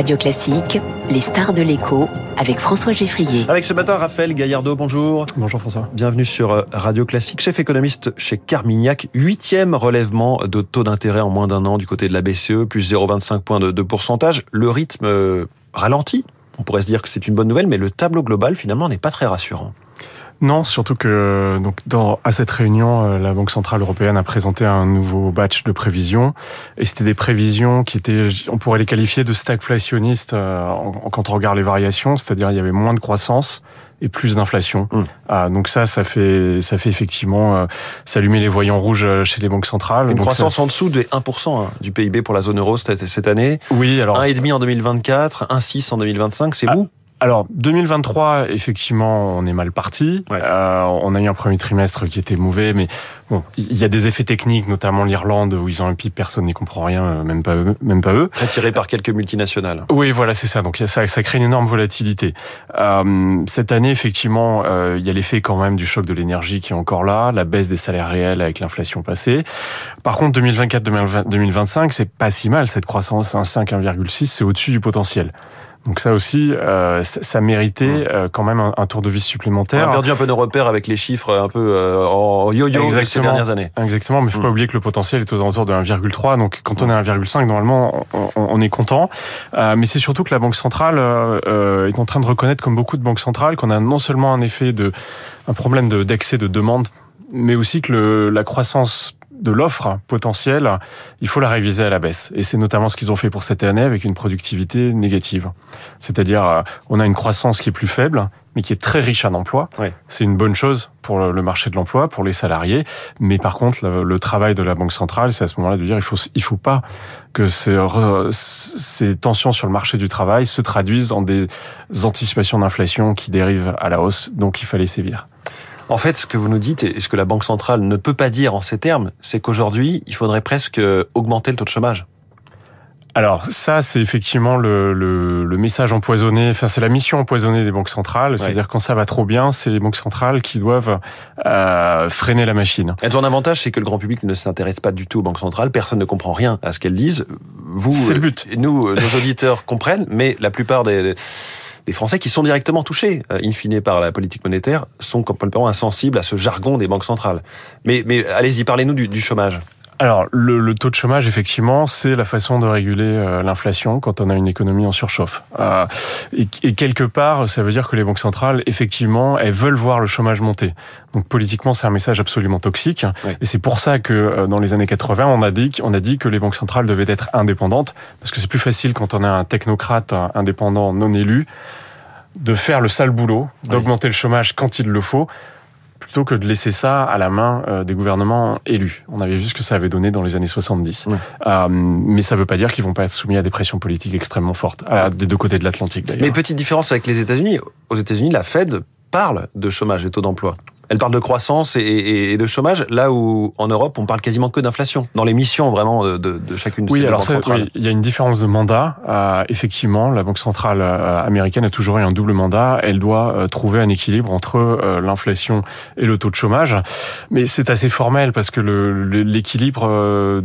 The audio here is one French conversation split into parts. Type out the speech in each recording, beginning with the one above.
Radio Classique, les stars de l'écho avec François Geffrier. Avec ce matin, Raphaël Gaillardeau, bonjour. Bonjour François. Bienvenue sur euh, Radio Classique, chef économiste chez Carmignac. Huitième relèvement de taux d'intérêt en moins d'un an du côté de la BCE, plus 0,25 points de, de pourcentage. Le rythme euh, ralentit. On pourrait se dire que c'est une bonne nouvelle, mais le tableau global finalement n'est pas très rassurant. Non, surtout que donc dans, à cette réunion, euh, la Banque centrale européenne a présenté un nouveau batch de prévisions, et c'était des prévisions qui étaient, on pourrait les qualifier de stagflationnistes euh, quand on regarde les variations, c'est-à-dire il y avait moins de croissance et plus d'inflation. Mmh. Ah, donc ça, ça fait, ça fait effectivement euh, s'allumer les voyants rouges euh, chez les banques centrales. Une donc croissance ça... en dessous de 1% hein, du PIB pour la zone euro cette, cette année. Oui, alors 1,5 en 2024, 1,6 en 2025, c'est ah, vous? Alors 2023, effectivement, on est mal parti. Ouais. Euh, on a eu un premier trimestre qui était mauvais, mais bon, il y a des effets techniques, notamment l'Irlande où ils ont un PIB, personne n'y comprend rien, euh, même pas eux, même pas eux. Attiré par quelques multinationales. Oui, voilà, c'est ça. Donc ça, ça crée une énorme volatilité. Euh, cette année, effectivement, euh, il y a l'effet quand même du choc de l'énergie qui est encore là, la baisse des salaires réels avec l'inflation passée. Par contre, 2024-2025, c'est pas si mal cette croissance, 1,5, 1,6, c'est au-dessus du potentiel. Donc ça aussi, euh, ça méritait euh, quand même un, un, tour de vis supplémentaire. On a perdu un peu nos repères avec les chiffres un peu euh, en yo-yo ces dernières années. Exactement, mais il faut mmh. pas oublier que le potentiel est aux alentours de 1,3. Donc quand on est à 1,5, normalement, on, on, est content. Euh, mais c'est surtout que la Banque centrale euh, est en train de reconnaître, comme beaucoup de banques centrales, qu'on a non seulement un effet de un problème d'excès de, de demande, mais aussi que le, la croissance de l'offre potentielle, il faut la réviser à la baisse. Et c'est notamment ce qu'ils ont fait pour cette année avec une productivité négative. C'est-à-dire, on a une croissance qui est plus faible, mais qui est très riche en emplois. Oui. C'est une bonne chose pour le marché de l'emploi, pour les salariés. Mais par contre, le, le travail de la Banque centrale, c'est à ce moment-là de dire, il faut, il faut pas que ces, ces tensions sur le marché du travail se traduisent en des anticipations d'inflation qui dérivent à la hausse. Donc, il fallait sévir. En fait, ce que vous nous dites et ce que la Banque centrale ne peut pas dire en ces termes, c'est qu'aujourd'hui, il faudrait presque augmenter le taux de chômage. Alors ça, c'est effectivement le, le, le, message empoisonné, enfin c'est la mission empoisonnée des banques centrales, ouais. c'est-à-dire quand ça va trop bien, c'est les banques centrales qui doivent euh, freiner la machine. Elles ont un avantage, c'est que le grand public ne s'intéresse pas du tout aux banques centrales, personne ne comprend rien à ce qu'elles disent. Vous, c'est le but. Nous, nos auditeurs comprennent, mais la plupart des des Français qui sont directement touchés, euh, in fine, par la politique monétaire, sont complètement insensibles à ce jargon des banques centrales. Mais, allez-y, parlez-nous du, chômage. Alors, le, le, taux de chômage, effectivement, c'est la façon de réguler euh, l'inflation quand on a une économie en surchauffe. Euh, et, et, quelque part, ça veut dire que les banques centrales, effectivement, elles veulent voir le chômage monter. Donc, politiquement, c'est un message absolument toxique. Oui. Et c'est pour ça que, euh, dans les années 80, on a dit, on a dit que les banques centrales devaient être indépendantes, parce que c'est plus facile quand on a un technocrate indépendant non élu de faire le sale boulot, d'augmenter oui. le chômage quand il le faut, plutôt que de laisser ça à la main euh, des gouvernements élus. On avait vu ce que ça avait donné dans les années 70. Oui. Euh, mais ça ne veut pas dire qu'ils vont pas être soumis à des pressions politiques extrêmement fortes, à, des deux côtés de l'Atlantique d'ailleurs. Mais petite différence avec les États-Unis. Aux États-Unis, la Fed parle de chômage et taux d'emploi. Elle parle de croissance et, et, et, de chômage, là où en Europe on parle quasiment que d'inflation, dans les missions vraiment de, de, de chacune de oui, ces alors banques ça, centrales. Oui, il y a une différence de mandat. Euh, effectivement, la Banque centrale euh, américaine a toujours eu un double mandat. Elle doit euh, trouver un équilibre entre euh, l'inflation et le taux de chômage. Mais c'est assez formel parce que l'équilibre euh,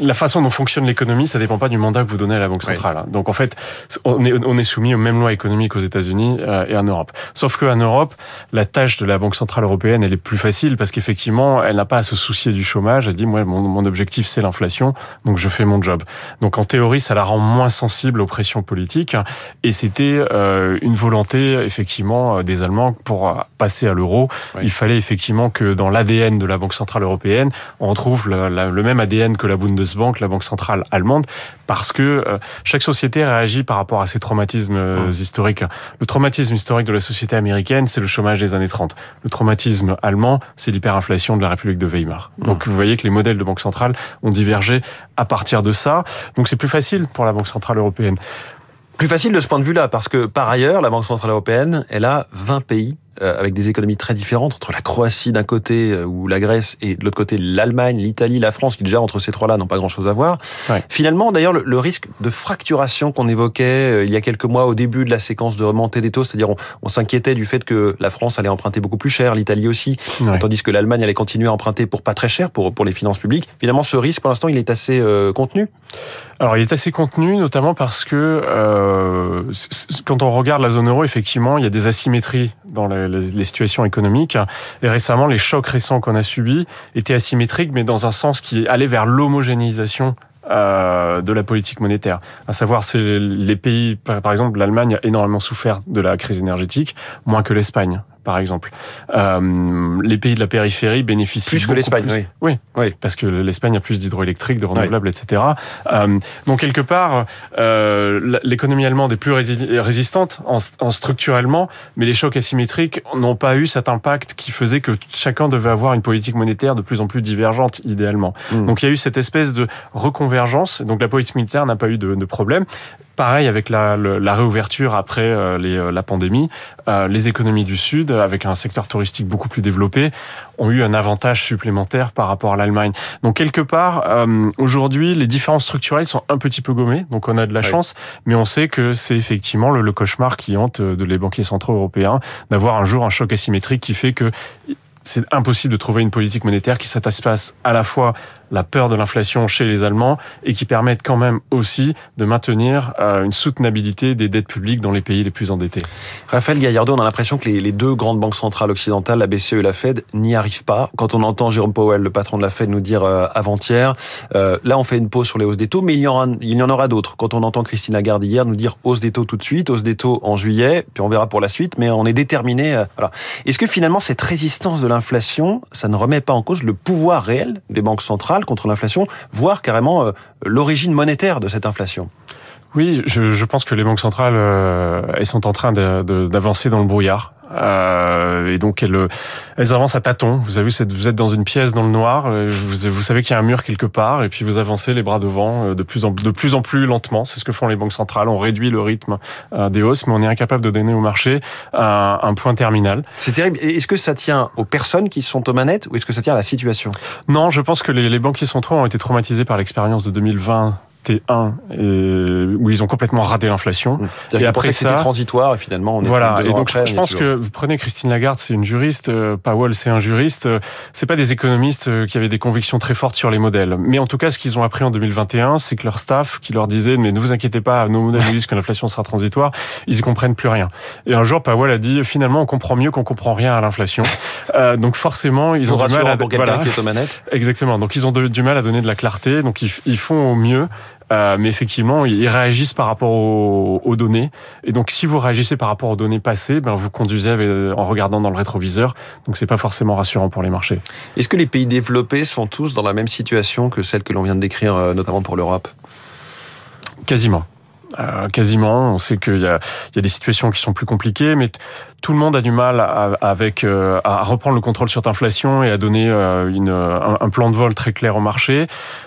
la façon dont fonctionne l'économie, ça dépend pas du mandat que vous donnez à la Banque centrale. Oui. Donc en fait, on est, on est soumis aux mêmes lois économiques aux États-Unis euh, et en Europe. Sauf qu'en Europe, la tâche de la Banque centrale européenne, elle est plus facile parce qu'effectivement, elle n'a pas à se soucier du chômage. Elle dit, moi, mon, mon objectif, c'est l'inflation, donc je fais mon job. Donc en théorie, ça la rend moins sensible aux pressions politiques. Et c'était euh, une volonté, effectivement, des Allemands pour passer à l'euro. Oui. Il fallait effectivement que dans l'ADN de la Banque centrale européenne, on retrouve la, la, le même ADN que la Bundesbank Bundesbank, la banque centrale allemande, parce que euh, chaque société réagit par rapport à ses traumatismes euh, historiques. Le traumatisme historique de la société américaine, c'est le chômage des années 30. Le traumatisme allemand, c'est l'hyperinflation de la République de Weimar. Mmh. Donc vous voyez que les modèles de banque centrale ont divergé à partir de ça. Donc c'est plus facile pour la Banque centrale européenne. Plus facile de ce point de vue-là, parce que par ailleurs, la Banque centrale européenne, elle a 20 pays avec des économies très différentes entre la Croatie d'un côté euh, ou la Grèce et de l'autre côté l'Allemagne, l'Italie, la France, qui déjà entre ces trois-là n'ont pas grand-chose à voir. Finalement, d'ailleurs, le, risque de fracturation qu'on évoquait il y a quelques mois au début de la séquence de remontée des taux, c'est-à-dire on, s'inquiétait du fait que la France allait emprunter beaucoup plus cher, l'Italie aussi, tandis que l'Allemagne allait continuer à emprunter pour pas très cher pour pour les finances publiques. Finalement, ce risque, pour l'instant, il est assez contenu. Alors, il est assez contenu, notamment parce que euh, quand on regarde la zone euro, effectivement, il y a des asymétries dans les, situations économiques. Et récemment, les chocs récents qu'on a subis étaient asymétriques, mais dans un sens qui allait vers l'homogénéisation euh, de la politique monétaire. À savoir, c'est les pays, par exemple, l'Allemagne a énormément souffert de la crise énergétique, moins que l'Espagne par exemple. Euh, les pays de la périphérie bénéficient plus que l'Espagne. Oui. oui. oui, parce que l'Espagne a plus d'hydroélectriques, de renouvelables, etc. Euh, donc quelque part, euh, l'économie allemande est plus résistante en, en, structurellement, mais les chocs asymétriques n'ont pas eu cet impact qui faisait que chacun devait avoir une politique monétaire de plus en plus divergente, idéalement. Hmm. Donc il y a eu cette espèce de reconvergence. Donc la politique monétaire n'a pas eu de, de problème. Pareil avec la, la réouverture après euh, les, euh, la pandémie, euh, les économies du Sud, avec un secteur touristique beaucoup plus développé, ont eu un avantage supplémentaire par rapport à l'Allemagne. Donc quelque part, aujourd'hui, les différences structurelles sont un petit peu gommées, donc on a de la chance, mais on sait que c'est effectivement le, le, cauchemar qui hante de les banquiers centraux européens d'avoir un jour un choc asymétrique qui fait que c'est impossible de trouver une politique monétaire qui satisfasse à la fois la peur de l'inflation chez les Allemands et qui permettent quand même aussi de maintenir euh, une soutenabilité des dettes publiques dans les pays les plus endettés. Raphaël Gaillardo, on a l'impression que les deux grandes banques centrales occidentales, la BCE et la Fed, n'y arrivent pas. Quand on entend Jérôme Powell, le patron de la Fed, nous dire euh, avant-hier, euh, là on fait une pause sur les hausses des taux, mais il y en aura d'autres. Quand on entend Christine Lagarde hier nous dire hausse des taux tout de suite, hausse des taux en juillet, puis on verra pour la suite, mais on est déterminé. voilà. Est-ce que finalement cette résistance de l'inflation, ça ne remet pas en cause le pouvoir réel des banques centrales contre l'inflation, voire carrément euh, l'origine monétaire de cette inflation. Oui, je, pense que les banques centrales, euh, elles sont en train d'avancer dans le brouillard. Euh, et donc elles, elles avancent à tâtons. Vous avez vu, vous êtes dans une pièce dans le noir. Euh, vous, vous savez qu'il y a un mur quelque part, et puis vous avancez les bras devant euh, de plus en de plus en plus lentement. C'est ce que font les banques centrales. On réduit le rythme des hausses, mais on est incapable de donner au marché un, un point terminal. C'est terrible. Est-ce que ça tient aux personnes qui sont aux manettes, ou est-ce que ça tient à la situation? Non, je pense que les, les banquiers centraux ont été traumatisés par l'expérience de 2020 1 où ils ont complètement raté l'inflation. Mmh. Et après c'était transitoire et finalement on est voilà. Et donc je pense que vous prenez Christine Lagarde, c'est une juriste, euh, Powell c'est un juriste. Euh, c'est pas des économistes euh, qui avaient des convictions très fortes sur les modèles. Mais en tout cas, ce qu'ils ont appris en 2021, c'est que leur staff qui leur disait mais ne vous inquiétez pas, nos modèles nous disent que l'inflation sera transitoire, ils y comprennent plus rien. Et un jour, Powell a dit finalement on comprend mieux qu'on comprend rien à l'inflation. Euh, donc forcément, ils ont du mal à pour voilà. qui est aux manettes. Exactement. Donc ils ont du mal à donner de la clarté. Donc ils, ils font au mieux. Euh, mais effectivement, ils réagissent par rapport aux, données. Et donc, si vous réagissez par rapport aux données passées, ben, vous conduisez en regardant dans le rétroviseur. Donc, c'est pas forcément rassurant pour les marchés. Est-ce que les pays développés sont tous dans la même situation que celle que l'on vient de décrire, euh, notamment pour l'Europe? Quasiment. Euh, quasiment. On sait qu'il y a, il y a des situations qui sont plus compliquées, mais tout le monde a du mal à, avec euh, à reprendre le contrôle sur l'inflation et à donner euh, une, un, plan de vol très clair au marché.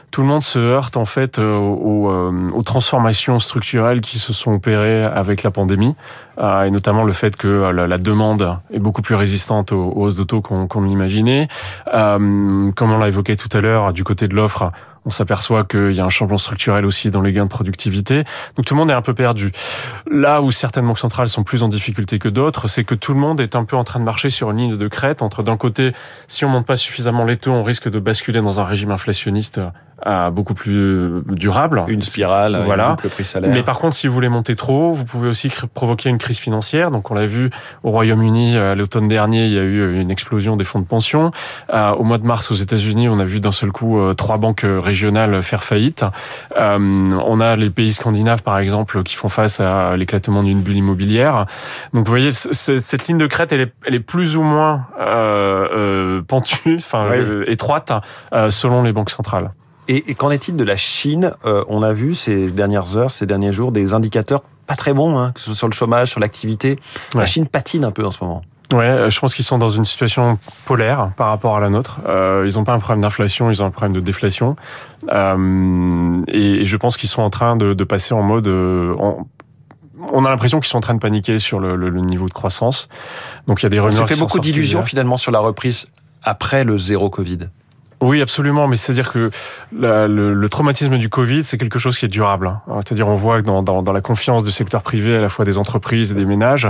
Tout le monde se heurte en fait aux, aux transformations structurelles qui se sont opérées avec la pandémie, et notamment le fait que la, demande est beaucoup plus résistante aux, hausses de taux qu'on qu l'imaginait. comme on l'a évoqué tout à l'heure, du côté de l'offre, on s'aperçoit qu'il y a un changement structurel aussi dans les gains de productivité. Donc tout le monde est un peu perdu. Là où certaines banques centrales sont plus en difficulté que d'autres, c'est que tout le monde est un peu en train de marcher sur une ligne de crête entre d'un côté, si on monte pas suffisamment les taux, on risque de basculer dans un régime inflationniste à beaucoup plus durable. Une spirale, voilà. Une prix salaire. Mais par contre, si vous voulez monter trop, vous pouvez aussi provoquer une crise financière. Donc, on l'a vu au Royaume-Uni euh, l'automne dernier, il y a eu une explosion des fonds de pension. Euh, au mois de mars, aux États-Unis, on a vu d'un seul coup euh, trois banques régionales faire faillite. on a les pays scandinaves, par exemple, qui font face à l'éclatement d'une bulle immobilière. Donc, vous voyez, cette ligne de crête, elle est, elle est plus ou moins euh, pentue, enfin étroite, selon les banques centrales. Et, qu'en est-il de la Chine euh, On a vu ces dernières heures, ces derniers jours, des indicateurs pas très bons, hein, que ce soit sur le chômage, sur l'activité. La Chine patine un peu en ce moment. Ouais, euh, je pense qu'ils sont dans une situation polaire par rapport à la nôtre. Euh, ils n'ont pas un problème d'inflation, ils ont un problème de déflation. Euh, et, je pense qu'ils sont en train de, de passer en mode, en, on a l'impression qu'ils sont en train de paniquer sur le, le, niveau de croissance. Donc il y a des rumeurs. Ça fait beaucoup d'illusions finalement sur la reprise après le zéro Covid. Oui, absolument, mais c'est-à-dire que la, le, le, traumatisme du Covid, c'est quelque chose qui est durable. Hein. C'est-à-dire, on voit que dans, dans, dans, la confiance du secteur privé, à la fois des entreprises et des ménages,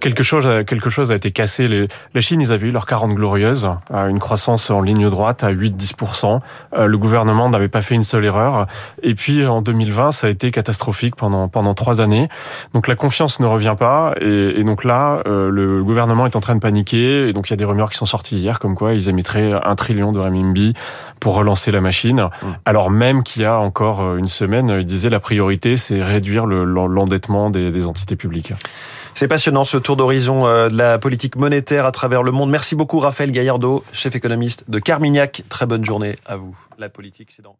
quelque chose, quelque chose a été cassé. Les, la Chine, ils avaient eu leur 40 glorieuses, une croissance en ligne droite à 8-10%. Euh, le gouvernement n'avait pas fait une seule erreur. Et puis, en 2020, ça a été catastrophique pendant, pendant trois années. Donc, la confiance ne revient pas. Et, et donc là, euh, le gouvernement est en train de paniquer. Et donc, il y a des rumeurs qui sont sorties hier, comme quoi ils émettraient un trillion de renminbi pour relancer la machine. Mmh. Alors même qu'il y a encore euh, une semaine, il disait la priorité, c'est réduire l'endettement des, des entités publiques. C'est passionnant ce tour d'horizon euh, de la politique monétaire à travers le monde. Merci beaucoup Raphaël Gaillardeau, chef économiste de Carmignac. Très bonne journée à vous. La politique, c'est dans